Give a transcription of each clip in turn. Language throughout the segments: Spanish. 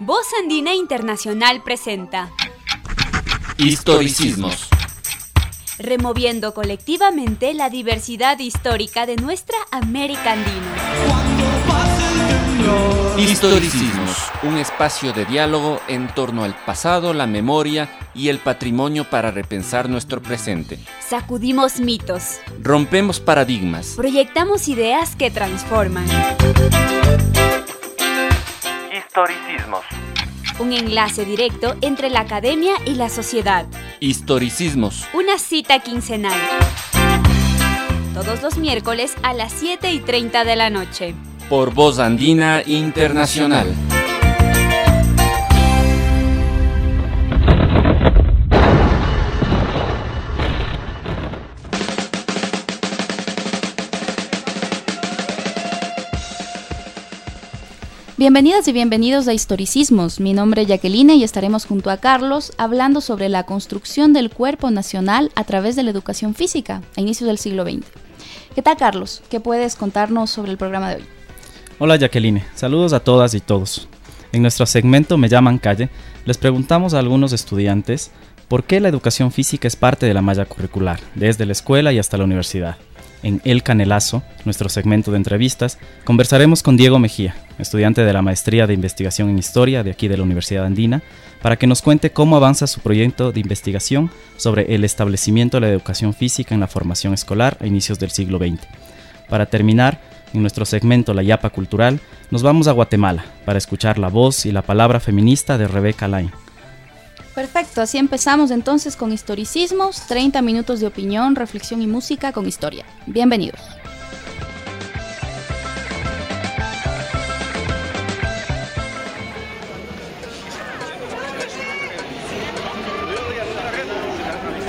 Voz Andina Internacional presenta Historicismos. Removiendo colectivamente la diversidad histórica de nuestra América Andina. Historicismos, un espacio de diálogo en torno al pasado, la memoria y el patrimonio para repensar nuestro presente. Sacudimos mitos. Rompemos paradigmas. Proyectamos ideas que transforman. Historicismos. Un enlace directo entre la academia y la sociedad. Historicismos. Una cita quincenal. Todos los miércoles a las 7 y 30 de la noche. Por Voz Andina Internacional. Bienvenidas y bienvenidos a Historicismos. Mi nombre es Jacqueline y estaremos junto a Carlos hablando sobre la construcción del cuerpo nacional a través de la educación física a inicios del siglo XX. ¿Qué tal, Carlos? ¿Qué puedes contarnos sobre el programa de hoy? Hola, Jacqueline. Saludos a todas y todos. En nuestro segmento Me llaman calle, les preguntamos a algunos estudiantes por qué la educación física es parte de la malla curricular, desde la escuela y hasta la universidad en El Canelazo, nuestro segmento de entrevistas, conversaremos con Diego Mejía, estudiante de la Maestría de Investigación en Historia de aquí de la Universidad Andina, para que nos cuente cómo avanza su proyecto de investigación sobre el establecimiento de la educación física en la formación escolar a inicios del siglo XX. Para terminar, en nuestro segmento La Yapa Cultural, nos vamos a Guatemala para escuchar la voz y la palabra feminista de Rebeca Lain. Perfecto, así empezamos entonces con historicismos, 30 minutos de opinión, reflexión y música con historia. Bienvenidos.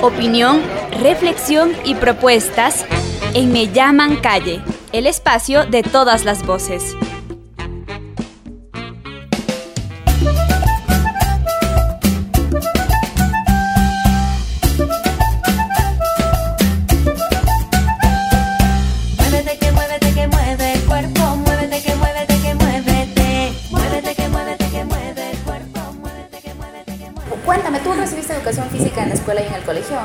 Opinión, reflexión y propuestas en Me llaman calle, el espacio de todas las voces. Educación física en la escuela y en el colegio?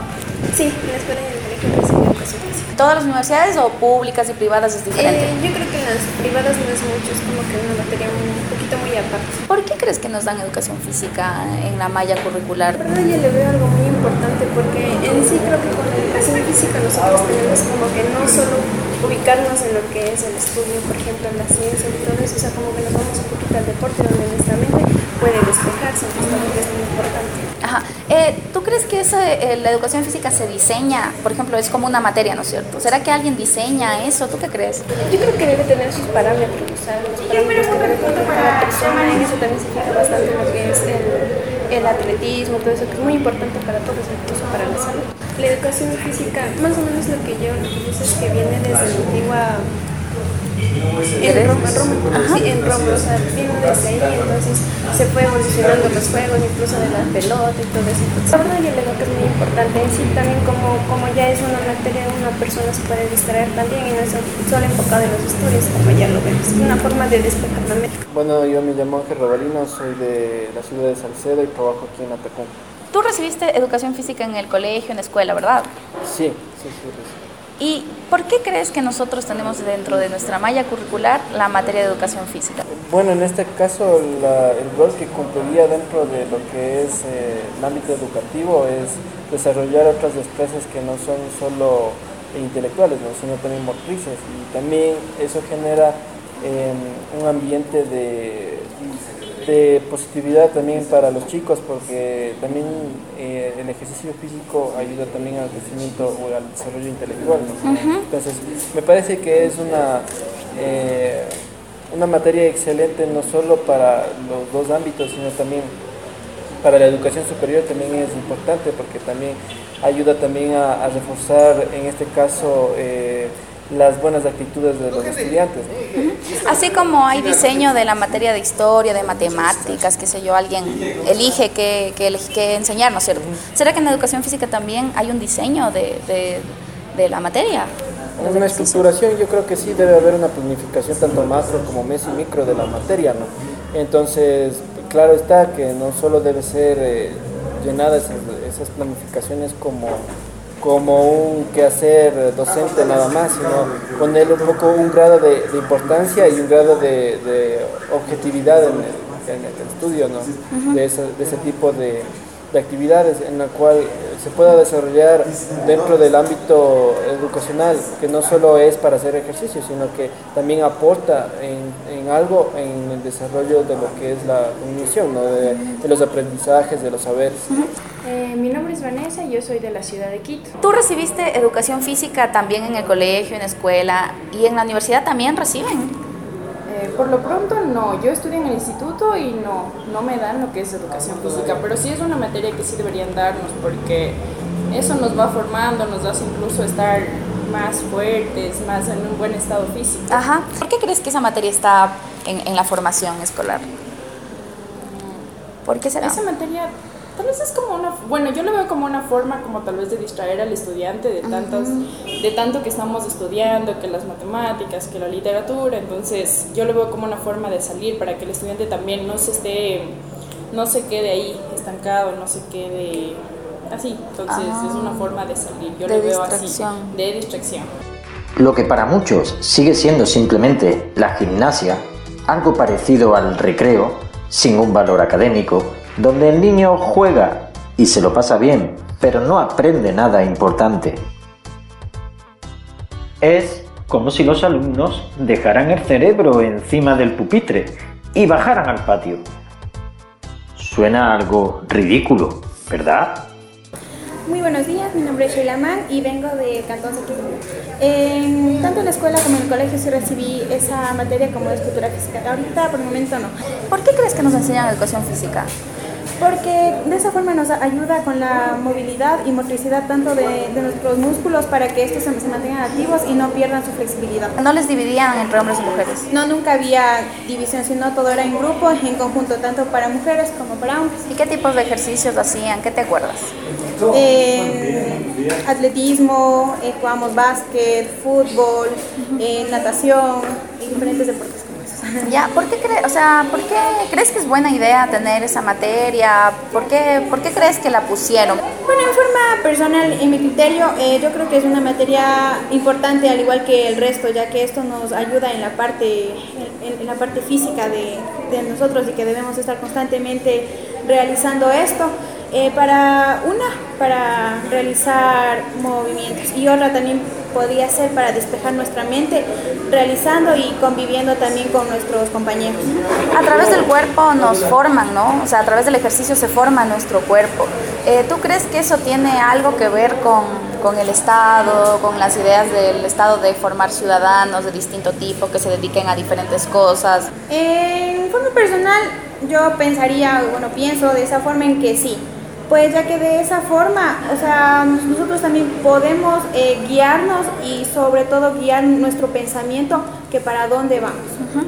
Sí, en la escuela y en el colegio recibí educación física. ¿Todas las universidades o públicas y privadas es diferente? Eh, yo creo que en las privadas no es mucho, es como que una materia un poquito muy aparte. ¿Por qué crees que nos dan educación física en la malla curricular? La verdad yo le veo algo muy importante porque en sí creo que con la educación física nosotros tenemos como que no solo ubicarnos en lo que es el estudio, por ejemplo, en la ciencia y todo eso, o sea, como que nos vamos un poquito al deporte donde nuestra mente puede despejarse, entonces también es muy importante. Ajá. Eh, ¿Tú crees que esa, eh, la educación física se diseña, por ejemplo, es como una materia, ¿no es cierto? ¿Será que alguien diseña eso? ¿Tú qué crees? Yo creo que debe tener sus parámetros, o sea, los parámetros que debe tener cada persona, en eso también se fija bastante lo que es el, el atletismo, todo eso, que es muy importante para todos, incluso para la salud. La educación física, más o menos lo que yo, lo que yo sé es que viene desde la antigua... En Roma, Roma, sí, en Roma, o sea, vino desde ahí, entonces se fue evolucionando los juegos, incluso de la pelota y todo eso. Entonces, la verdad yo le veo que es muy importante, en sí también como, como ya es una materia, una persona se puede distraer también y no es solo enfocado en los estudios, como ya lo vemos, es una forma de despejar la mente. Bueno, yo me llamo Ángel Robalino, soy de la ciudad de Salcedo y trabajo aquí en Atacón. Tú recibiste educación física en el colegio, en la escuela, ¿verdad? Sí, sí, sí. sí. ¿Y por qué crees que nosotros tenemos dentro de nuestra malla curricular la materia de educación física? Bueno, en este caso el rol que cumpliría dentro de lo que es eh, el ámbito educativo es desarrollar otras destrezas que no son solo intelectuales, ¿no? sino también motrices y también eso genera eh, un ambiente de, de positividad también para los chicos porque también eh, el ejercicio físico ayuda también al crecimiento o al desarrollo intelectual. ¿no? Entonces, me parece que es una, eh, una materia excelente no solo para los dos ámbitos, sino también para la educación superior también es importante porque también ayuda también a, a reforzar en este caso eh, las buenas actitudes de los estudiantes. ¿no? Así como hay diseño de la materia de historia, de matemáticas, qué sé yo, alguien elige qué, qué, qué enseñar, ¿no es cierto? ¿Será que en la educación física también hay un diseño de, de- de la materia? Una estructuración, yo creo que sí debe haber una planificación tanto macro como meso y micro de la materia, ¿no? Entonces, claro está que no solo debe ser eh, llenada esas, esas planificaciones como, como un quehacer docente nada más, sino ponerle un poco un grado de, de importancia y un grado de, de objetividad en el, en el estudio, ¿no? De, ese, de ese tipo de, de actividades en la cual eh, se pueda desarrollar dentro del ámbito educacional, que no solo es para hacer ejercicio, sino que también aporta en, en algo en el desarrollo de lo que es la cognición, ¿no? de, de los aprendizajes, de los saberes. Eh, mi nombre es Vanessa y yo soy de la ciudad de Quito. Tú recibiste educación física también en el colegio, en la escuela y en la universidad también reciben. Eh, por lo pronto no, yo estudio en el instituto y no, no me dan lo que es educación física, pero sí es una materia que sí deberían darnos porque eso nos va formando, nos hace incluso estar más fuertes, más en un buen estado físico. Ajá. ¿Por qué crees que esa materia está en, en la formación escolar? ¿Por qué será? Esa materia tal vez es como una, bueno, yo lo veo como una forma como tal vez de distraer al estudiante de tantas, de tanto que estamos estudiando, que las matemáticas, que la literatura, entonces yo lo veo como una forma de salir para que el estudiante también no se esté, no se quede ahí estancado, no se quede así, entonces Ah. es una forma de salir, yo De lo veo distracción. así, de distracción. Lo que para muchos sigue siendo simplemente la gimnasia, algo parecido al recreo, sin un valor académico, donde el niño juega y se lo pasa bien, pero no aprende nada importante. Es como si los alumnos dejaran el cerebro encima del pupitre y bajaran al patio. Suena algo ridículo, ¿verdad? Muy buenos días, mi nombre es Sheila Mann y vengo de Cantón. En- tanto en la escuela como en el colegio sí recibí esa materia como es cultura física. Ahorita por el momento no, ¿Por qué crees que nos enseñan educación física? Porque de esa forma nos ayuda con la movilidad y motricidad tanto de, de nuestros músculos para que estos se, se mantengan activos y no pierdan su flexibilidad. No les dividían entre hombres y mujeres. No, nunca había división, sino todo era en grupo, en conjunto, tanto para mujeres como para hombres. ¿Y qué tipos de ejercicios hacían? ¿Qué te acuerdas? En atletismo, eh, jugamos básquet, fútbol, eh, natación diferentes deportes. Ya, ¿por qué, cre- o sea, ¿por qué crees que es buena idea tener esa materia? ¿Por qué, ¿Por qué crees que la pusieron? Bueno, en forma personal, en mi criterio, eh, yo creo que es una materia importante al igual que el resto, ya que esto nos ayuda en la parte, en, en la parte física de, de nosotros y que debemos estar constantemente realizando esto. Eh, para una, para realizar movimientos y otra también podría ser para despejar nuestra mente, realizando y conviviendo también con nuestros compañeros. A través del cuerpo nos forman, ¿no? O sea, a través del ejercicio se forma nuestro cuerpo. Eh, ¿Tú crees que eso tiene algo que ver con, con el Estado, con las ideas del Estado de formar ciudadanos de distinto tipo que se dediquen a diferentes cosas? En forma personal, yo pensaría, bueno, pienso de esa forma en que sí. Pues ya que de esa forma, o sea, nosotros también podemos eh, guiarnos y sobre todo guiar nuestro pensamiento que para dónde vamos.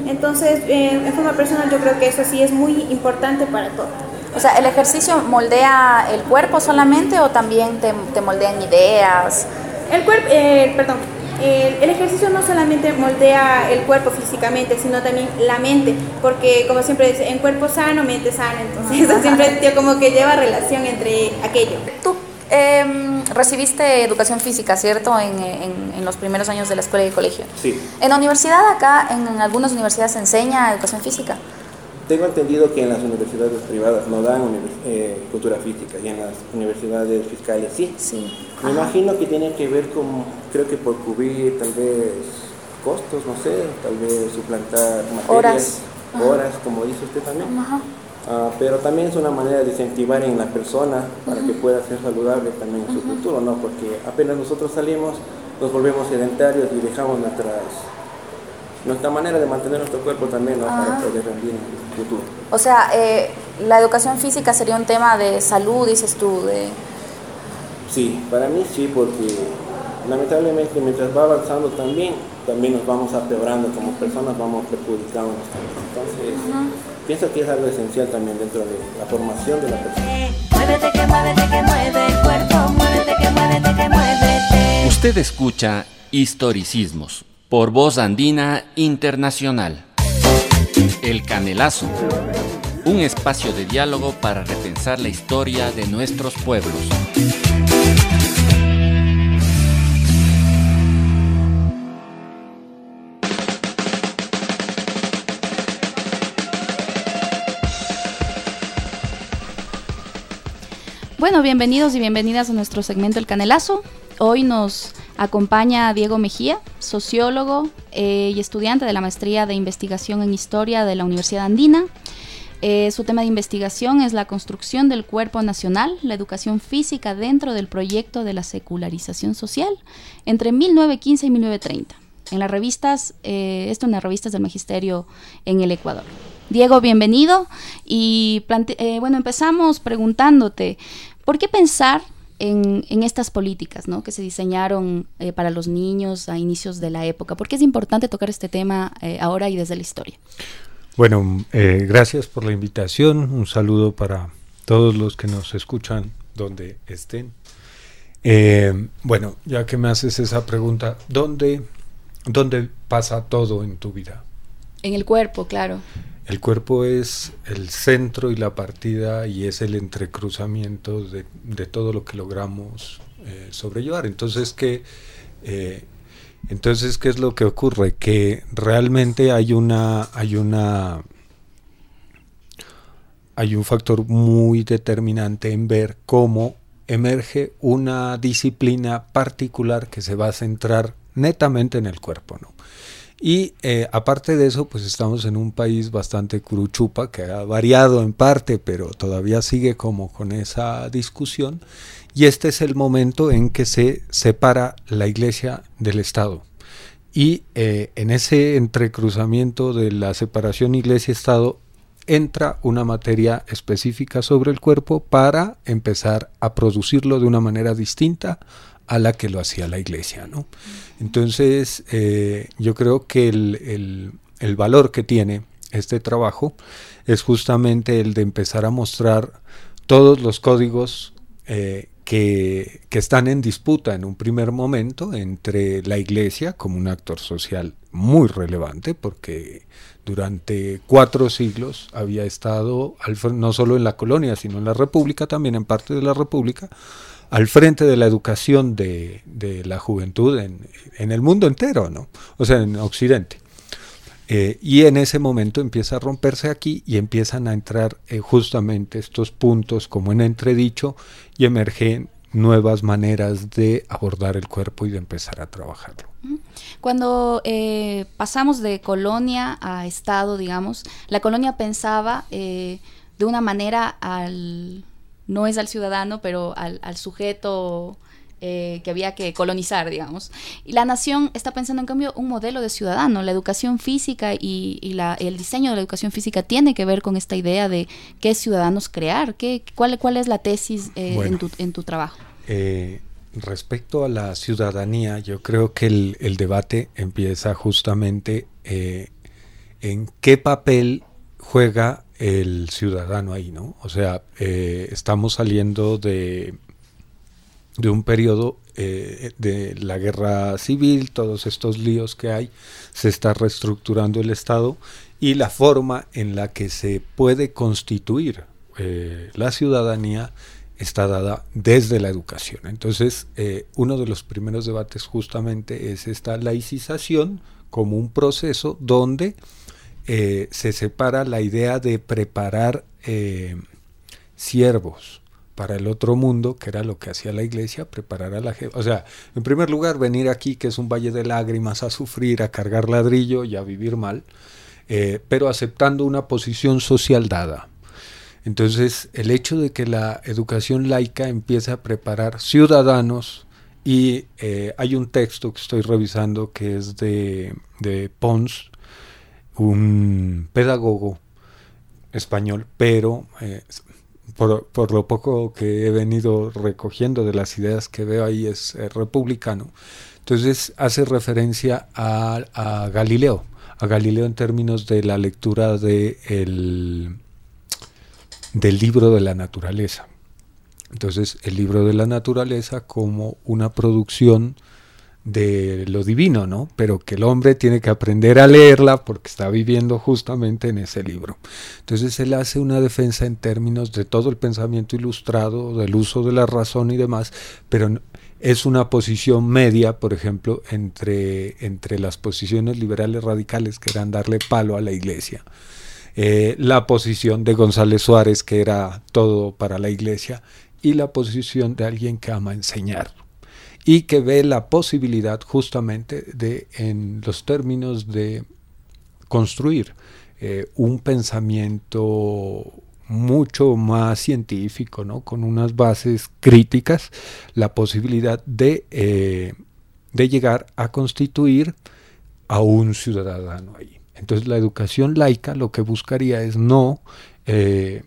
Entonces, eh, en forma personal yo creo que eso sí es muy importante para todos. O sea, ¿el ejercicio moldea el cuerpo solamente o también te, te moldean ideas? El cuerpo, perdón, el, el ejercicio no solamente moldea el cuerpo físicamente, sino también la mente, porque como siempre dice, en cuerpo sano, mente sana, entonces eso siempre tío, como que lleva relación entre aquello. Tú em, recibiste educación física, ¿cierto? En, en- en los primeros años de la escuela y el colegio. Sí, En la universidad acá, en, en algunas universidades se enseña educación física. Tengo entendido que en las universidades privadas no dan eh, cultura física y en las universidades fiscales sí. Sí. Me imagino que tiene que ver con, creo que por cubrir tal vez costos, no sé, tal vez suplantar materias, Horas. horas, como dice usted también. Ajá. Ah, pero también es una manera de incentivar en la persona para que pueda ser saludable también en su futuro, ¿no? Porque apenas nosotros salimos, nos volvemos sedentarios y dejamos nuestras, nuestra manera de mantener nuestro cuerpo también, ¿no? Para poder rendir en el futuro. O sea, eh, la educación física sería un tema de salud, dices tú, de... Sí, para mí sí, porque lamentablemente mientras va avanzando también, también nos vamos empeorando como personas, vamos perjudicándonos también. Entonces, pienso que es algo esencial también dentro de la formación de la persona. Muévete que muévete que mueve el cuerpo, muévete que muévete que muévete. Usted escucha Historicismos, por Voz Andina Internacional. El Canelazo, un espacio de diálogo para repensar la historia de nuestros pueblos. Bueno, bienvenidos y bienvenidas a nuestro segmento El Canelazo. Hoy nos acompaña Diego Mejía, sociólogo eh, y estudiante de la maestría de investigación en historia de la Universidad Andina. Eh, su tema de investigación es la construcción del cuerpo nacional, la educación física dentro del proyecto de la secularización social entre 1915 y 1930. En las revistas, eh, esto en las revistas del magisterio en el Ecuador. Diego, bienvenido. Y eh, bueno, empezamos preguntándote, ¿por qué pensar en, en estas políticas ¿no? que se diseñaron eh, para los niños a inicios de la época? ¿Por qué es importante tocar este tema eh, ahora y desde la historia? Bueno, eh, gracias por la invitación. Un saludo para todos los que nos escuchan donde estén. Eh, bueno, ya que me haces esa pregunta, ¿dónde, ¿dónde pasa todo en tu vida? En el cuerpo, claro. El cuerpo es el centro y la partida y es el entrecruzamiento de, todo lo que logramos eh, sobrellevar. Entonces, ¿qué, eh, entonces, ¿qué es lo que ocurre? Que realmente hay una, hay una, hay un factor muy determinante en ver cómo emerge una disciplina particular que se va a centrar netamente en el cuerpo, ¿no? Y eh, aparte de eso, pues estamos en un país bastante curuchupa, que ha variado en parte, pero todavía sigue como con esa discusión. Y este es el momento en que se separa la iglesia del Estado. Y eh, en ese entrecruzamiento de la separación iglesia-Estado entra una materia específica sobre el cuerpo para empezar a producirlo de una manera distinta a la que lo hacía la iglesia, ¿no? Entonces, eh, yo creo que el, el, valor que tiene este trabajo es justamente el de empezar a mostrar todos los códigos eh, que, que, están en disputa en un primer momento entre la iglesia como un actor social muy relevante, porque durante cuatro siglos había estado, no solo en la colonia, sino en la república, también en parte de la república, al frente de la educación de, la juventud en, en, el mundo entero, ¿no? O sea, en Occidente. Eh, y en ese momento empieza a romperse aquí y empiezan a entrar eh, justamente estos puntos como en entredicho y emergen nuevas maneras de abordar el cuerpo y de empezar a trabajarlo. Cuando eh, pasamos de colonia a Estado, digamos, la colonia pensaba de una manera al no es al ciudadano, pero al, al sujeto eh, que había que colonizar, digamos. Y la nación está pensando, en cambio, un modelo de ciudadano. La educación física y, y la, el diseño de la educación física tiene que ver con esta idea de qué ciudadanos crear, qué, cuál, cuál es la tesis eh, bueno, en, tu, en, tu, trabajo. Eh, respecto a la ciudadanía, yo creo que el, el debate empieza justamente eh, en qué papel juega el ciudadano ahí, ¿no? O sea, eh, estamos saliendo de, de un periodo eh, de la guerra civil, todos estos líos que hay, se está reestructurando el Estado y la forma en la que se puede constituir eh, la ciudadanía está dada desde la educación. Entonces, uno de los primeros debates justamente es esta laicización como un proceso donde eh, se separa la idea de preparar eh, siervos para el otro mundo, que era lo que hacía la iglesia, preparar a la gente. O sea, en primer lugar, venir aquí, que es un valle de lágrimas, a sufrir, a cargar ladrillo y a vivir mal, eh, pero aceptando una posición social dada. Entonces, el hecho de que la educación laica empiece a preparar ciudadanos, y eh, hay un texto que estoy revisando que es de, de Pons, un pedagogo español, pero eh, por, por, lo poco que he venido recogiendo de las ideas que veo ahí es eh, republicano. Entonces hace referencia a, a, Galileo, a Galileo en términos de la lectura de el, del libro de la naturaleza. Entonces el libro de la naturaleza como una producción de lo divino, ¿no? Pero que el hombre tiene que aprender a leerla porque está viviendo justamente en ese libro. Entonces él hace una defensa en términos de todo el pensamiento ilustrado, del uso de la razón y demás, pero es una posición media, por ejemplo, entre, entre las posiciones liberales radicales que eran darle palo a la iglesia. Eh, la posición de González Suárez, que era todo para la iglesia, y la posición de alguien que ama enseñar y que ve la posibilidad justamente de, en los términos de construir eh, un pensamiento mucho más científico, ¿no? con unas bases críticas, la posibilidad de, eh, de llegar a constituir a un ciudadano ahí. Entonces la educación laica lo que buscaría es no, eh,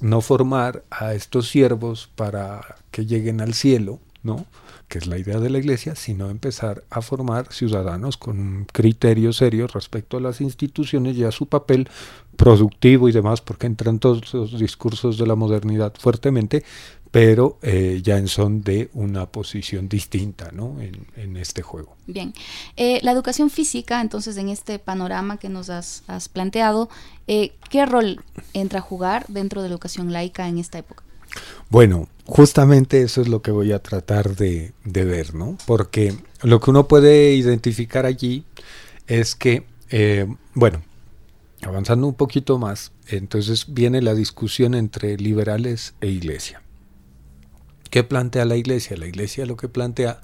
no formar a estos siervos para que lleguen al cielo, ¿no? que es la idea de la iglesia, sino empezar a formar ciudadanos con un criterio serio respecto a las instituciones y a su papel productivo y demás, porque entran todos los discursos de la modernidad fuertemente, pero eh, ya en son de una posición distinta ¿no? en, en este juego. Bien, eh, la educación física, entonces en este panorama que nos has, has planteado, eh, ¿qué rol entra a jugar dentro de la educación laica en esta época? Bueno, justamente eso es lo que voy a tratar de, ver, ¿no? Porque lo que uno puede identificar allí es que, eh, bueno, avanzando un poquito más, entonces viene la discusión entre liberales e iglesia. ¿Qué plantea la iglesia? La iglesia lo que plantea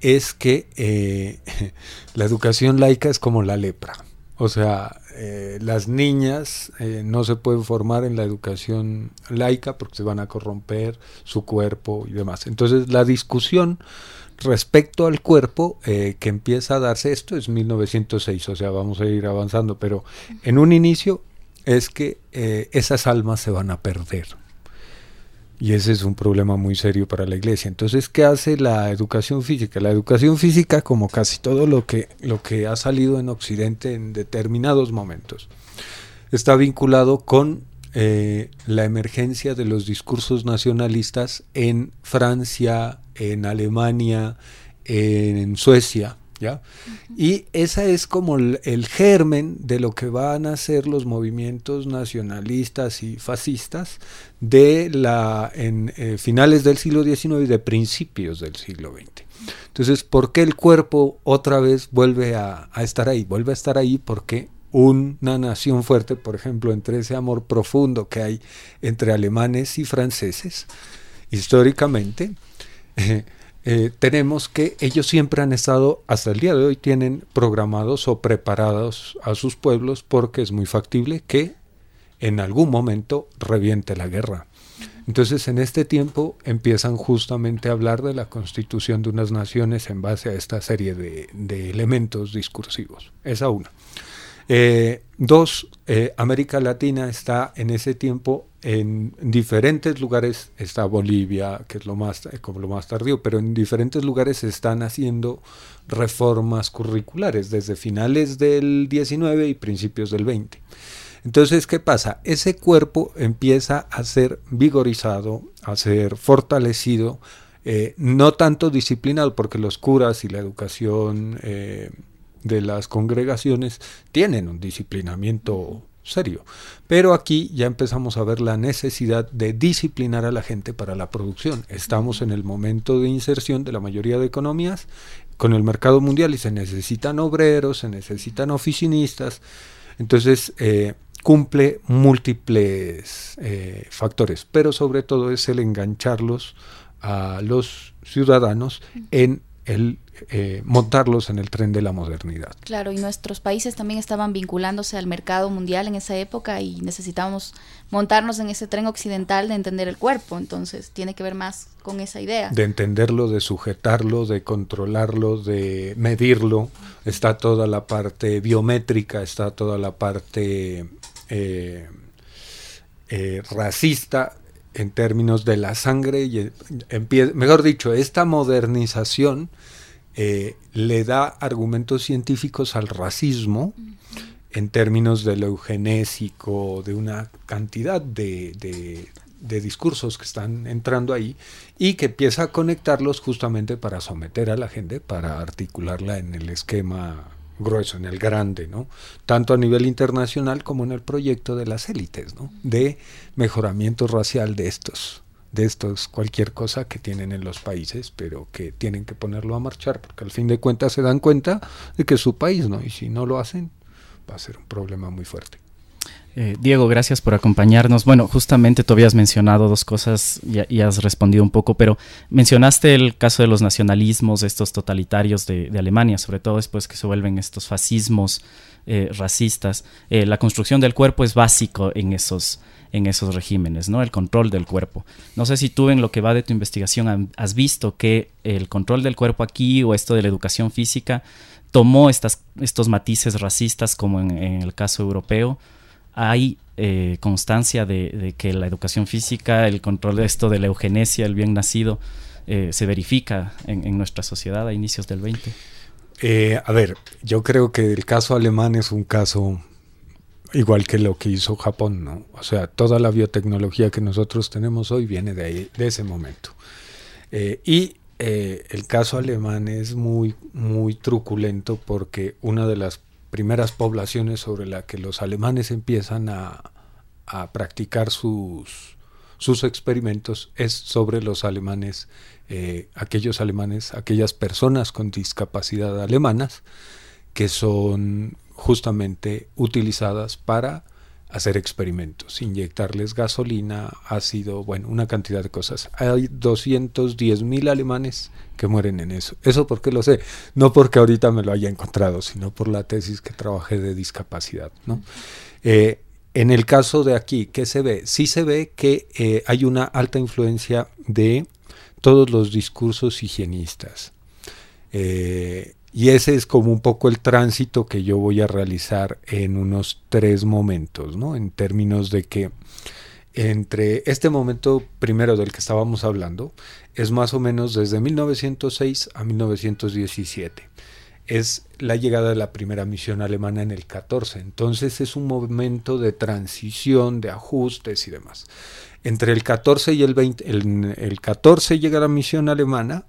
es que eh, la educación laica es como la lepra. O sea, eh, las niñas eh, no se pueden formar en la educación laica porque se van a corromper su cuerpo y demás. Entonces la discusión respecto al cuerpo eh, que empieza a darse, esto es 1906, o sea, vamos a ir avanzando, pero en un inicio es que esas almas se van a perder. Y ese es un problema muy serio para la iglesia. Entonces, ¿qué hace la educación física? La educación física, como casi todo lo que, lo que ha salido en Occidente en determinados momentos, está vinculado con eh, la emergencia de los discursos nacionalistas en Francia, en Alemania, en Suecia, Y esa es como el, germen de lo que van a ser los movimientos nacionalistas y fascistas de la en eh, finales del siglo XIX y de principios del siglo XX. Entonces, ¿por qué el cuerpo otra vez vuelve a, a estar ahí? Vuelve a estar ahí porque una nación fuerte, por ejemplo, entre ese amor profundo que hay entre alemanes y franceses, históricamente, eh, eh, tenemos que ellos siempre han estado, hasta el día de hoy, tienen programados o preparados a sus pueblos porque es muy factible que en algún momento reviente la guerra. Entonces, en este tiempo empiezan justamente a hablar de la constitución de unas naciones en base a esta serie de, de elementos discursivos. Esa una. Eh, dos, eh, América Latina está en ese tiempo en diferentes lugares, está Bolivia, que es lo más, como lo más tardío, pero en diferentes lugares se están haciendo reformas curriculares desde finales del 19 y principios del 20. Entonces, ¿qué pasa? Ese cuerpo empieza a ser vigorizado, a ser fortalecido, eh, no tanto disciplinado, porque los curas y la educación eh, de las congregaciones tienen un disciplinamiento serio. Pero aquí ya empezamos a ver la necesidad de disciplinar a la gente para la producción. Estamos en el momento de inserción de la mayoría de economías con el mercado mundial y se necesitan obreros, se necesitan oficinistas. Entonces, eh, cumple múltiples eh, factores, pero sobre todo es el engancharlos a los ciudadanos en el eh, montarlos en el tren de la modernidad. Claro, y nuestros países también estaban vinculándose al mercado mundial en esa época y necesitábamos montarnos en ese tren occidental de entender el cuerpo, entonces tiene que ver más con esa idea. De entenderlo, de sujetarlo, de controlarlo, de medirlo, está toda la parte biométrica, está toda la parte eh, eh, racista, en términos de la sangre y mejor dicho, esta modernización eh, le da argumentos científicos al racismo en términos de lo eugenésico, de una cantidad de, de, de discursos que están entrando ahí y que empieza a conectarlos justamente para someter a la gente, para articularla en el esquema grueso, en el grande, ¿no? Tanto a nivel internacional como en el proyecto de las élites, ¿no? De mejoramiento racial de estos, de estos, cualquier cosa que tienen en los países, pero que tienen que ponerlo a marchar, porque al fin de cuentas se dan cuenta de que es su país, ¿no? Y si no lo hacen, va a ser un problema muy fuerte. Eh, Diego, gracias por acompañarnos. Bueno, justamente tú habías mencionado dos cosas y, has respondido un poco, pero mencionaste el caso de los nacionalismos, estos totalitarios de, de Alemania, sobre todo después que se vuelven estos fascismos eh, racistas. Eh, la construcción del cuerpo es básico en esos, en esos regímenes, ¿no? El control del cuerpo. No sé si tú en lo que va de tu investigación has visto que el control del cuerpo aquí o esto de la educación física tomó estas, estos matices racistas como en el caso europeo hay eh, constancia de, que la educación física, el control de esto de la eugenesia, el bien nacido, eh, se verifica en, en, nuestra sociedad a inicios del 20? Eh, a ver, yo creo que el caso alemán es un caso igual que lo que hizo Japón, ¿no? O sea, toda la biotecnología que nosotros tenemos hoy viene de ahí, de ese momento. y el caso alemán es muy, muy truculento porque una de las primeras poblaciones sobre las que los alemanes empiezan a, a practicar sus, sus, experimentos es sobre los alemanes, eh, aquellos alemanes, aquellas personas con discapacidad alemanas que son justamente utilizadas para hacer experimentos, inyectarles gasolina, ácido, bueno, una cantidad de cosas. Hay 210 mil alemanes que mueren en eso. ¿Eso por qué lo sé? No porque ahorita me lo haya encontrado, sino por la tesis que trabajé de discapacidad. ¿no? Eh, en el caso de aquí, ¿qué se ve? Sí se ve que eh, hay una alta influencia de todos los discursos higienistas. Eh, y ese es como un poco el tránsito que yo voy a realizar en unos tres momentos, ¿no? En términos de que entre este momento primero del que estábamos hablando es más o menos desde 1906 a 1917. Es la llegada de la primera misión alemana en el 14. Entonces es un momento de transición, de ajustes y demás. Entre el 14 y el 20, el, el 14 llega la misión alemana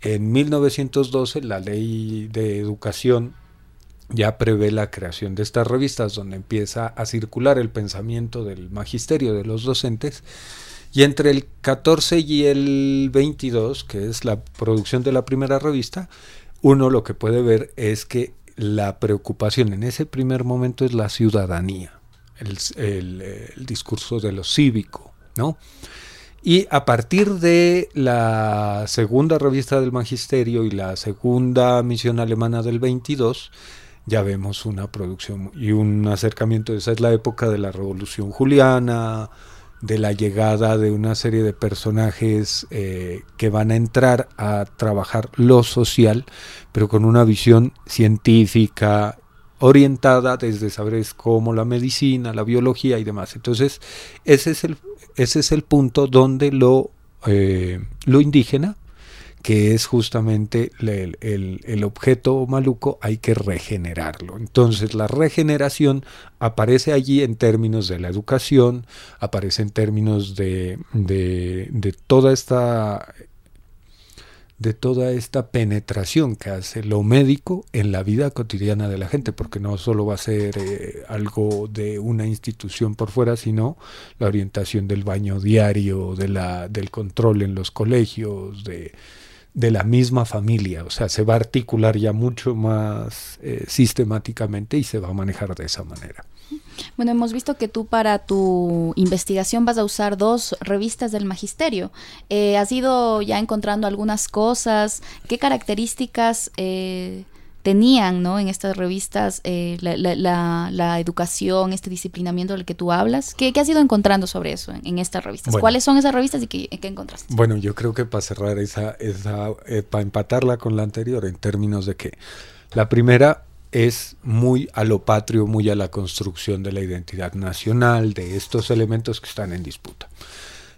en 1912 la ley de educación ya prevé la creación de estas revistas donde empieza a circular el pensamiento del magisterio de los docentes y entre el 14 y el 22, que es la producción de la primera revista, uno lo que puede ver es que la preocupación en ese primer momento es la ciudadanía, el, el, el discurso de lo cívico, ¿no? Y a partir de la segunda revista del Magisterio y la segunda misión alemana del 22, ya vemos una producción y un acercamiento. Esa es la época de la Revolución Juliana, de la llegada de una serie de personajes eh, que van a entrar a trabajar lo social, pero con una visión científica orientada desde saberes como la medicina, la biología y demás. Entonces, ese es el, ese es el punto donde lo, eh, lo indígena, que es justamente el, el, el, objeto maluco, hay que regenerarlo. Entonces la regeneración aparece allí en términos de la educación, aparece en términos de, de, de toda esta de toda esta penetración que hace lo médico en la vida cotidiana de la gente, porque no solo va a ser eh, algo de una institución por fuera, sino la orientación del baño diario, de la, del control en los colegios, de, de la misma familia, o sea, se va a articular ya mucho más eh, sistemáticamente y se va a manejar de esa manera. Bueno, hemos visto que tú para tu investigación vas a usar dos revistas del magisterio. Eh, ¿Has ido ya encontrando algunas cosas? ¿Qué características eh, tenían ¿no? en estas revistas eh, la, la, la, educación, este disciplinamiento del que tú hablas? ¿Qué, qué has ido encontrando sobre eso en, en estas revistas? Bueno, ¿Cuáles son esas revistas y qué, qué, encontraste? Bueno, yo creo que para cerrar esa, esa para empatarla con la anterior en términos de que la primera es muy a lo patrio, muy a la construcción de la identidad nacional, de estos elementos que están en disputa.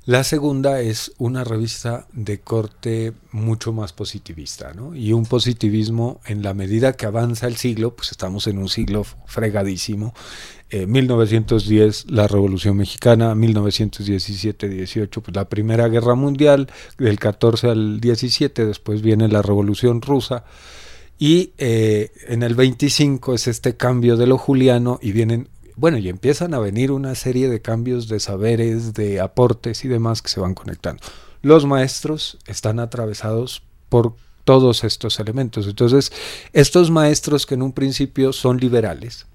La segunda es una revista de corte mucho más positivista, ¿no? Y un positivismo en la medida que avanza el siglo, pues estamos en un siglo fregadísimo. Eh, 1910, la Revolución Mexicana, 1917-18, pues la Primera Guerra Mundial, del 14 al 17, después viene la Revolución Rusa. Y eh, en el 25 es este cambio de lo juliano y vienen bueno, y empiezan a venir una serie de cambios de saberes, de aportes y demás que se van conectando. Los maestros están atravesados por todos estos elementos. Entonces, estos maestros que en un principio son liberales,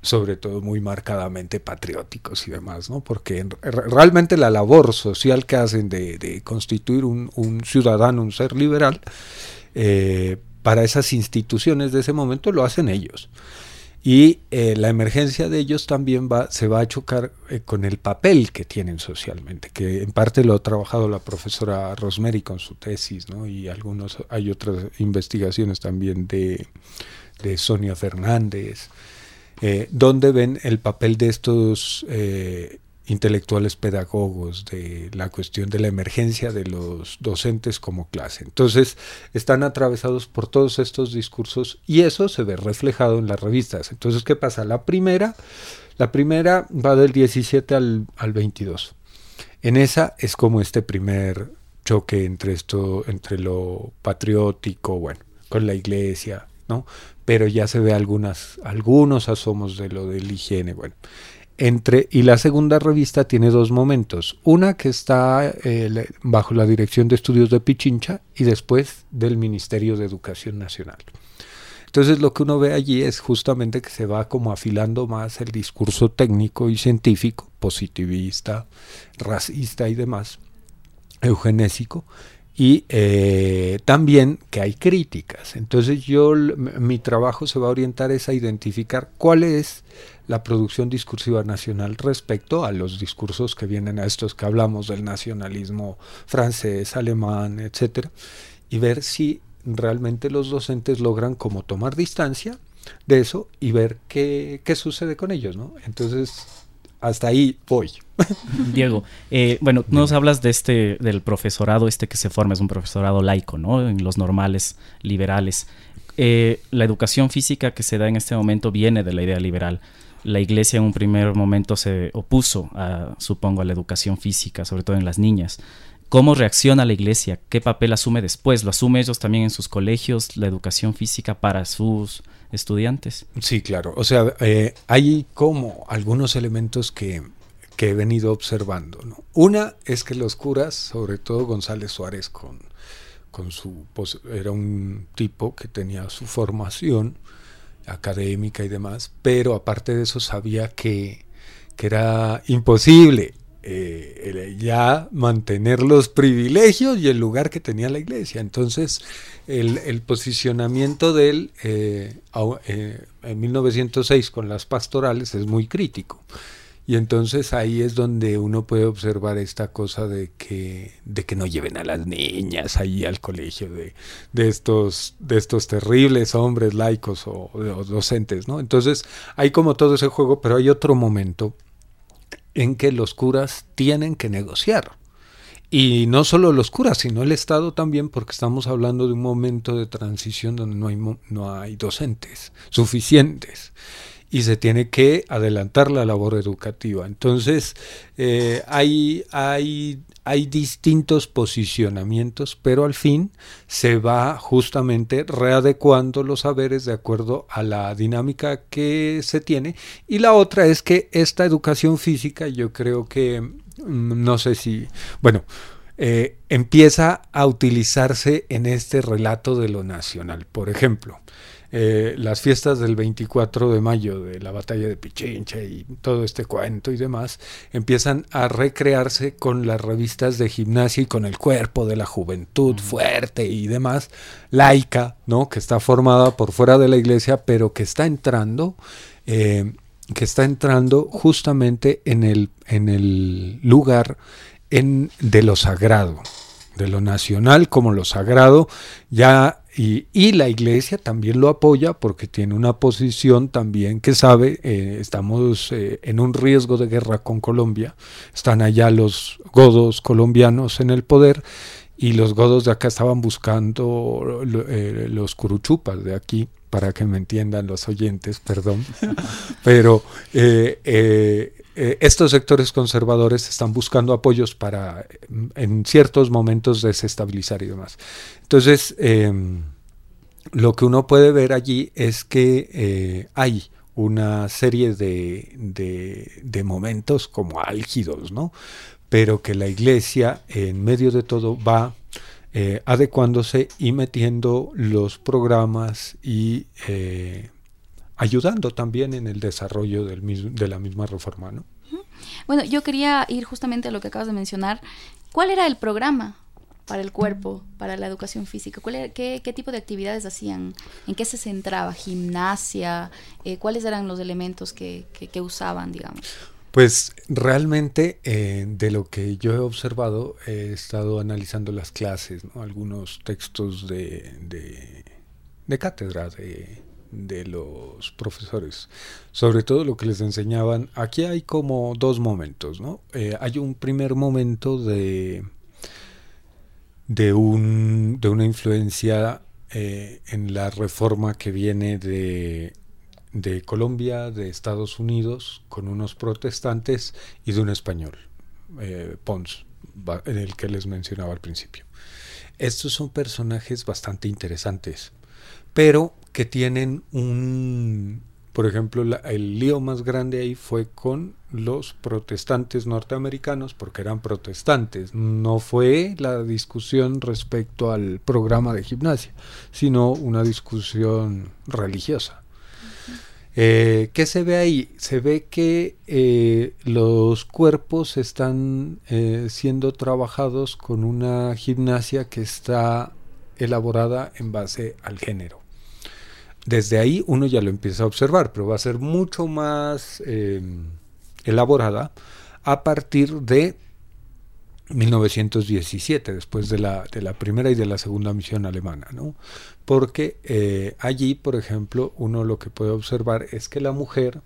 sobre todo muy marcadamente patrióticos y demás, ¿no? Porque en, realmente la labor social que hacen de, de constituir un, un, ciudadano, un ser liberal, eh, para esas instituciones de ese momento lo hacen ellos. Y eh, la emergencia de ellos también va, se va a chocar eh, con el papel que tienen socialmente, que en parte lo ha trabajado la profesora Rosemary con su tesis, ¿no? y algunos hay otras investigaciones también de, de Sonia Fernández, eh, donde ven el papel de estos intelectuales pedagogos, de la cuestión de la emergencia de los docentes como clase. Entonces, están atravesados por todos estos discursos y eso se ve reflejado en las revistas. Entonces, ¿qué pasa? La primera, la primera va del 17 al, al 22. En esa es como este primer choque entre esto, entre lo patriótico, bueno, con la iglesia, ¿no? Pero ya se ve algunas, algunos asomos de lo del higiene, bueno y la segunda revista tiene dos momentos una que está eh, bajo la dirección de estudios de Pichincha y después del Ministerio de Educación Nacional entonces lo que uno ve allí es justamente que se va como afilando más el discurso técnico y científico positivista racista y demás eugenésico y eh, también que hay críticas. Entonces yo, mi trabajo se va a orientar es a identificar cuál es la producción discursiva nacional respecto a los discursos que vienen a estos que hablamos del nacionalismo francés, alemán, etcétera, y ver si realmente los docentes logran como tomar distancia de eso y ver qué, qué sucede con ellos, ¿no? Entonces hasta ahí voy. Diego, eh, bueno, nos hablas de este, del profesorado este que se forma, es un profesorado laico, ¿no? En los normales, liberales. Eh, la educación física que se da en este momento viene de la idea liberal. La iglesia en un primer momento se opuso, a, supongo, a la educación física, sobre todo en las niñas. ¿Cómo reacciona la iglesia? ¿Qué papel asume después? ¿Lo asume ellos también en sus colegios, la educación física para sus estudiantes? Sí, claro. O sea, eh, hay como algunos elementos que, que he venido observando. Una es que los curas, sobre todo González Suárez, con, con su era un tipo que tenía su formación académica y demás, pero aparte de eso sabía que, que era imposible eh, ya mantener los privilegios y el lugar que tenía la iglesia. Entonces, el, posicionamiento de él eh, eh, en 1906 con las pastorales es muy crítico. Y entonces ahí es donde uno puede observar esta cosa de que, de que no lleven a las niñas ahí al colegio de, de estos, de estos terribles hombres laicos o, o docentes, ¿no? Entonces hay como todo ese juego, pero hay otro momento en que los curas tienen que negociar. Y no solo los curas, sino el Estado también, porque estamos hablando de un momento de transición donde no hay, no hay docentes suficientes y se tiene que adelantar la labor educativa. Entonces, eh, hay, hay, hay distintos posicionamientos, pero al fin se va justamente readecuando los saberes de acuerdo a la dinámica que se tiene. Y la otra es que esta educación física, yo creo que, mm, no sé si, bueno, eh, empieza a utilizarse en este relato de lo nacional. Por ejemplo, eh, las fiestas del 24 de mayo de la batalla de Pichincha y todo este cuento y demás empiezan a recrearse con las revistas de gimnasia y con el cuerpo de la juventud fuerte y demás, laica, ¿no? que está formada por fuera de la iglesia, pero que está entrando. Eh, que está entrando justamente en el, en el lugar en, de lo sagrado, de lo nacional como lo sagrado, ya y, y la iglesia también lo apoya porque tiene una posición también que sabe, eh, estamos eh, en un riesgo de guerra con Colombia, están allá los godos colombianos en el poder y los godos de acá estaban buscando eh, los curuchupas de aquí, para que me entiendan los oyentes, perdón, pero eh, eh, eh, estos sectores conservadores están buscando apoyos para mm, en ciertos momentos desestabilizar y demás. Entonces, em, lo que uno puede ver allí es que hay una serie de- de momentos como álgidos, ¿no? Pero que la iglesia, en medio de todo, va eh, adecuándose y metiendo los programas y eh, ayudando también en el desarrollo del mis- de la misma reforma, ¿no? Bueno, yo quería ir justamente a lo que acabas de mencionar. ¿Cuál era el programa para el cuerpo, para la educación física? ¿Cuál era- qué, qué tipo de actividades hacían? ¿En qué se centraba? ¿Gimnasia? Eh, ¿Cuáles eran los elementos que, que- que usaban, digamos? Pues realmente eh, de lo que yo he observado he estado analizando las clases, ¿no? algunos textos de, cátedra de, de los profesores, sobre todo lo que les enseñaban. Aquí hay como dos momentos, ¿no? Eh, hay un primer momento de, de, un, de una influencia eh, en la reforma que viene de, de Colombia, de Estados Unidos, con unos protestantes y de un español, eh, Pons, el que les mencionaba al principio. Estos son personajes bastante interesantes, pero que tienen un, por ejemplo, el lío más grande ahí fue con los protestantes norteamericanos, porque eran protestantes. No fue la discusión respecto al programa de gimnasia, sino una discusión religiosa. Eh, ¿Qué se ve ahí? Se ve que eh, los cuerpos están eh, siendo trabajados con una gimnasia que está elaborada en base al género. Desde ahí uno ya lo empieza a observar, pero va a ser mucho más eh, elaborada a partir de 1917, después de la, de la primera y de la segunda misión alemana, ¿no? Porque eh, allí, por ejemplo, uno lo que puede observar es que la mujer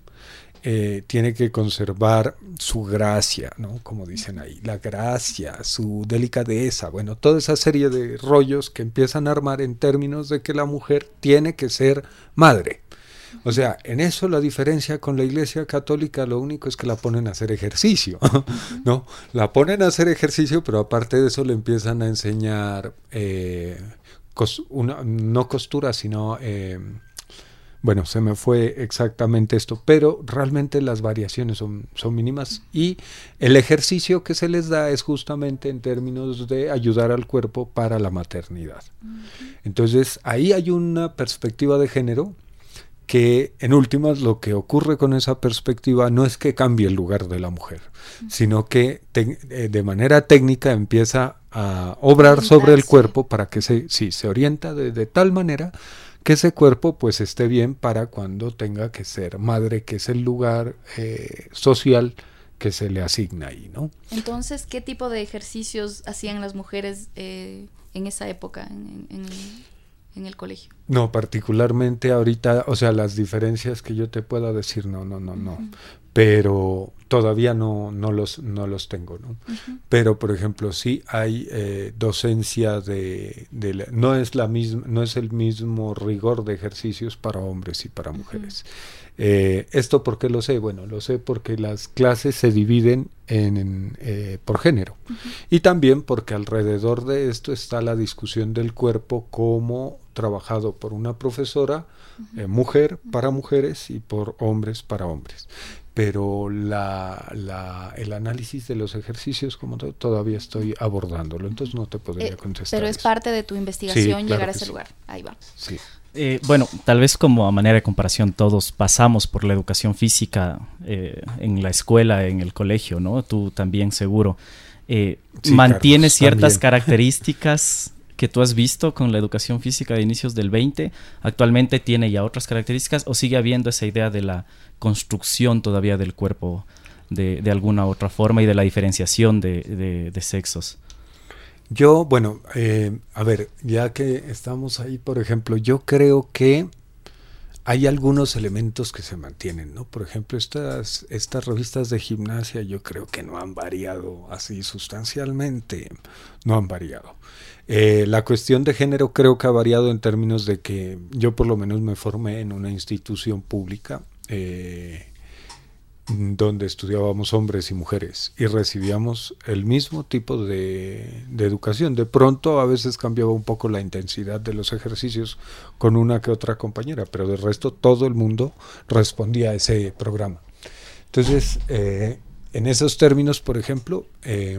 eh, tiene que conservar su gracia, ¿no? Como dicen ahí, la gracia, su delicadeza, bueno, toda esa serie de rollos que empiezan a armar en términos de que la mujer tiene que ser madre. O sea, en eso la diferencia con la Iglesia Católica lo único es que la ponen a hacer ejercicio, ¿no? La ponen a hacer ejercicio, pero aparte de eso le empiezan a enseñar eh, cos- una, no costura, sino eh, bueno, se me fue exactamente esto, pero realmente las variaciones son, son mínimas y el ejercicio que se les da es justamente en términos de ayudar al cuerpo para la maternidad. Entonces, ahí hay una perspectiva de género que en últimas lo que ocurre con esa perspectiva no es que cambie el lugar de la mujer, sino que te- eh, de manera técnica empieza a obrar sobre el cuerpo para que se, sí, se orienta de, de tal manera que ese cuerpo pues esté bien para cuando tenga que ser madre, que es el lugar eh, social que se le asigna ahí, ¿no? Entonces, ¿qué tipo de ejercicios hacían las mujeres eh, en esa época en, en- en el colegio? No, particularmente ahorita, o sea, las diferencias que yo te pueda decir, no, no, no, no. Pero todavía no, no, los, no los tengo, ¿no? Pero, por ejemplo, sí hay eh, docencia de, de la- no es la misma, no es el mismo rigor de ejercicios para hombres y para mujeres. Eh, ¿Esto por qué lo sé? Bueno, lo sé porque las clases se dividen en, en, eh, por género. Y también porque alrededor de esto está la discusión del cuerpo como trabajado por una profesora, eh, mujer para mujeres y por hombres para hombres. Pero la, la- el análisis de los ejercicios, como to- todavía estoy abordándolo, entonces no te podría Eh, contestar. pero es eso. parte de tu investigación claro llegar a ese sí. lugar. Ahí va. Sí. Eh, bueno, tal vez como a manera de comparación, todos pasamos por la educación física eh, en la escuela, en el colegio, ¿no? Tú también seguro. Eh, Sí, ¿Mantiene Carlos, ciertas también. características que tú has visto con la educación física de inicios del 20? ¿Actualmente tiene ya otras características o sigue habiendo esa idea de la construcción todavía del cuerpo de, alguna otra forma y de la diferenciación de sexos? Yo, bueno, eh, a ver, ya que estamos ahí, por ejemplo, yo creo que hay algunos elementos que se mantienen, ¿no? Por ejemplo, estas, estas revistas de gimnasia yo creo que no han variado así sustancialmente, no han variado. Eh, la cuestión de género creo que ha variado en términos de que yo por lo menos me formé en una institución pública eh, donde estudiábamos hombres y mujeres y recibíamos el mismo tipo de, de, educación. De pronto a veces cambiaba un poco la intensidad de los ejercicios con una que otra compañera, pero del resto todo el mundo respondía a ese programa. Entonces, eh, en esos términos, por ejemplo, eh,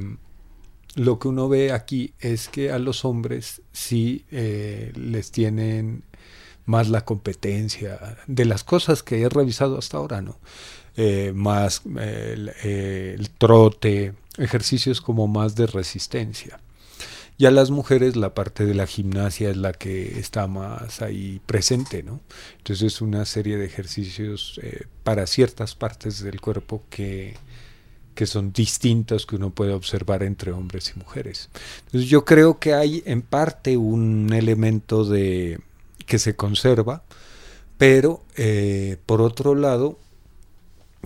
lo que uno ve aquí es que a los hombres sí eh, les tienen más la competencia de las cosas que he revisado hasta ahora, ¿no? Eh, más el, el, trote, ejercicios como más de resistencia. Y a las mujeres la parte de la gimnasia es la que está más ahí presente, ¿no? Entonces es una serie de ejercicios eh, para ciertas partes del cuerpo que, que son distintos que uno puede observar entre hombres y mujeres. Entonces yo creo que hay en parte un elemento de que se conserva, pero eh, por otro lado,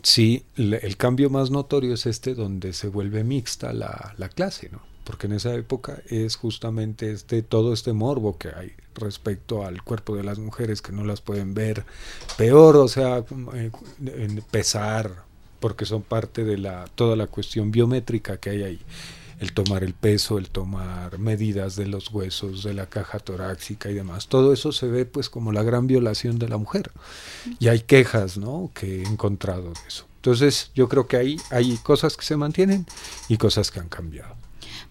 sí, el cambio más notorio es este donde se vuelve mixta la, la clase, ¿no? Porque en esa época es justamente este todo este morbo que hay respecto al cuerpo de las mujeres que no las pueden ver peor, o sea, eh, pesar, porque son parte de la toda la cuestión biométrica que hay ahí. El tomar el peso, el tomar medidas de los huesos, de la caja torácica y demás. Todo eso se ve pues como la gran violación de la mujer. Y hay quejas, ¿no? que he encontrado de eso. Entonces, yo creo que ahí hay cosas que se mantienen y cosas que han cambiado.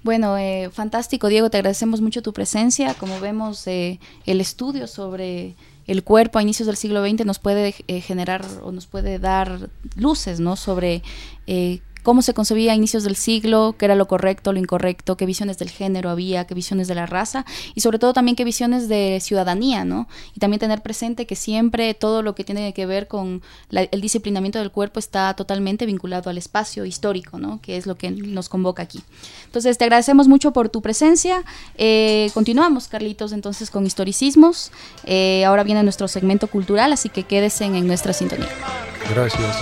Bueno, eh, fantástico, Diego, te agradecemos mucho tu presencia. Como vemos, eh, el estudio sobre el cuerpo a inicios del siglo XX nos puede eh, generar o nos puede dar luces, ¿no? Sobre cómo se concebía a inicios del siglo, qué era lo correcto, lo incorrecto, qué visiones del género había, qué visiones de la raza y sobre todo también qué visiones de ciudadanía, ¿no? Y también tener presente que siempre todo lo que tiene que ver con la, el disciplinamiento del cuerpo está totalmente vinculado al espacio histórico, ¿no? Que es lo que nos convoca aquí. Entonces, te agradecemos mucho por tu presencia. Eh, continuamos, Carlitos, entonces con historicismos. Eh, ahora viene nuestro segmento cultural, así que quédese en nuestra sintonía. Gracias.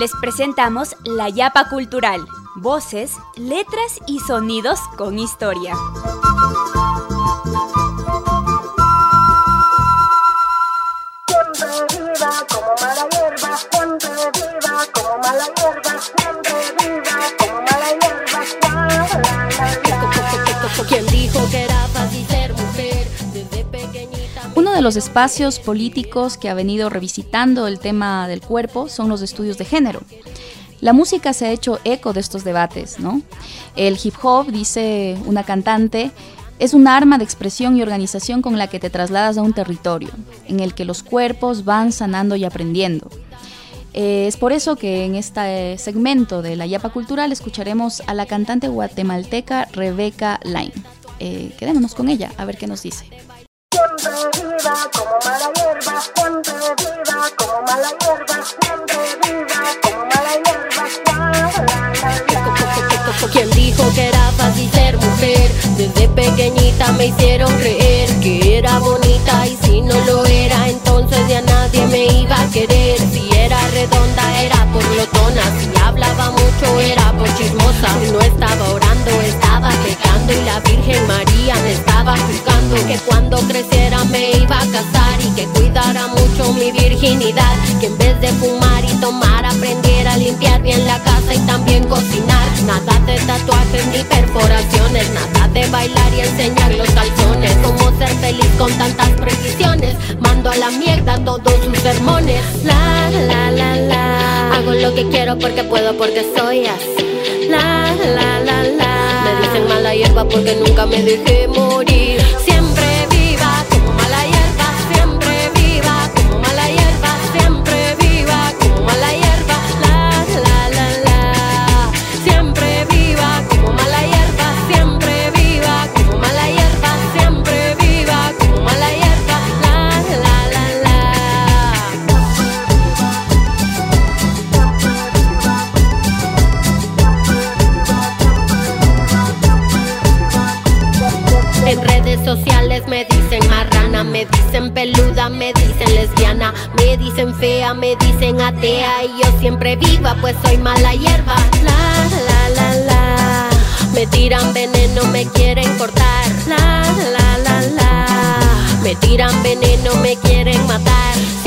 Les presentamos La Yapa Cultural, voces, letras y sonidos con historia. De los espacios políticos que ha venido revisitando el tema del cuerpo son los estudios de género. La música se ha hecho eco de estos debates, ¿no? El hip hop, dice una cantante, es un arma de expresión y organización con la que te trasladas a un territorio, en el que los cuerpos van sanando y aprendiendo. Eh, es por eso que en este segmento de la Yapa Cultural escucharemos a la cantante guatemalteca Rebeca Line. Eh, quedémonos con ella, a ver qué nos dice. ¿Quién dijo que era fácil ser mujer? Desde pequeñita me hicieron creer que era bonita y si no lo era, entonces ya nadie me iba a querer. Si era redonda era por glotona, si hablaba mucho era por chismosa. Si no estaba orando, estaba pecando y la Virgen María me estaba juzgando. Que cuando creciera me iba a casar y que cuidara mucho mi virginidad. Que en vez de fumar y tomar aprendiera a limpiar bien la casa y también cocinar. Nada de tatuajes ni perforaciones, nada de bailar y enseñar los calzones. Cómo ser feliz con tantas precisiones. Mando a la mierda todos sus sermones. La la la la. Hago lo que quiero porque puedo, porque soy así. La la la la. Me dicen mala hierba porque nunca me dejé morir. Fea, me dicen atea y yo siempre viva, pues soy mala hierba. La la la la. Me tiran veneno, me quieren cortar. La la la la. Me tiran veneno, me quieren matar.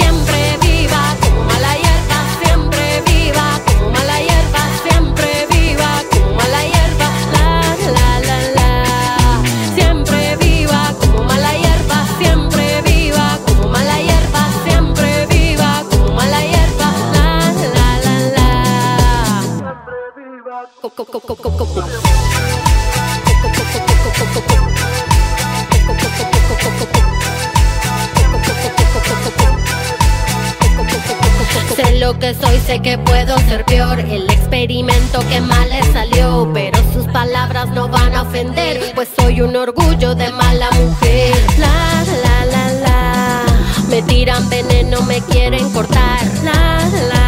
Sé lo que soy, sé que puedo ser peor. El experimento que mal le salió, pero sus palabras no van a ofender, pues soy un orgullo de mala mujer. La la la la. Me tiran veneno, me quieren cortar. La la.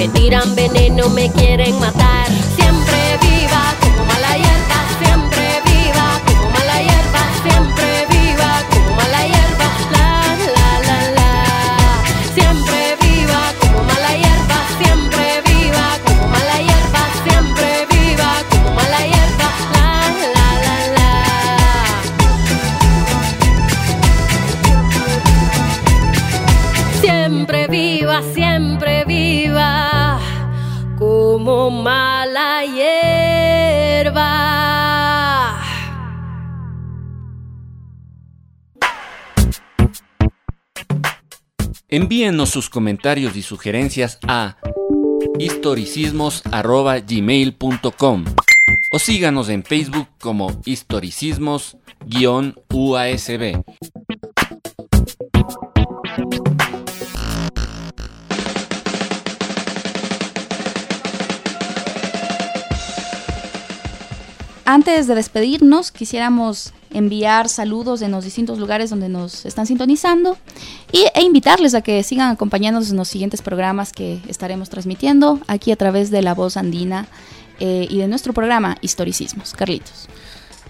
Me tiran veneno, me quieren matar. Envíenos sus comentarios y sugerencias a historicismos.gmail.com o síganos en Facebook como historicismos-uasb. Antes de despedirnos, quisiéramos enviar saludos en los distintos lugares donde nos están sintonizando y, e invitarles a que sigan acompañándonos en los siguientes programas que estaremos transmitiendo aquí a través de La Voz Andina eh, y de nuestro programa Historicismos. Carlitos.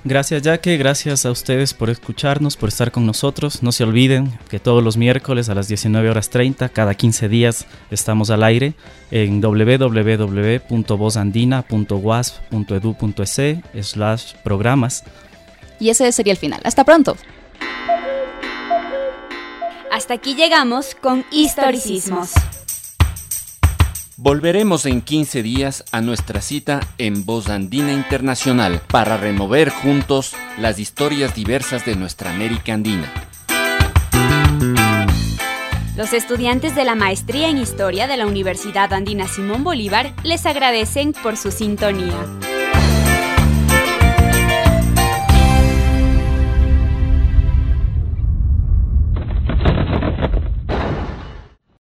Gracias Jaque, gracias a ustedes por escucharnos, por estar con nosotros. No se olviden que todos los miércoles a las 19 horas 30, cada 15 días, estamos al aire en www.vozandina.wasp.edu.es slash programas. Y ese sería el final. Hasta pronto. Hasta aquí llegamos con Historicismos. Volveremos en 15 días a nuestra cita en Voz Andina Internacional para remover juntos las historias diversas de nuestra América Andina. Los estudiantes de la Maestría en Historia de la Universidad Andina Simón Bolívar les agradecen por su sintonía.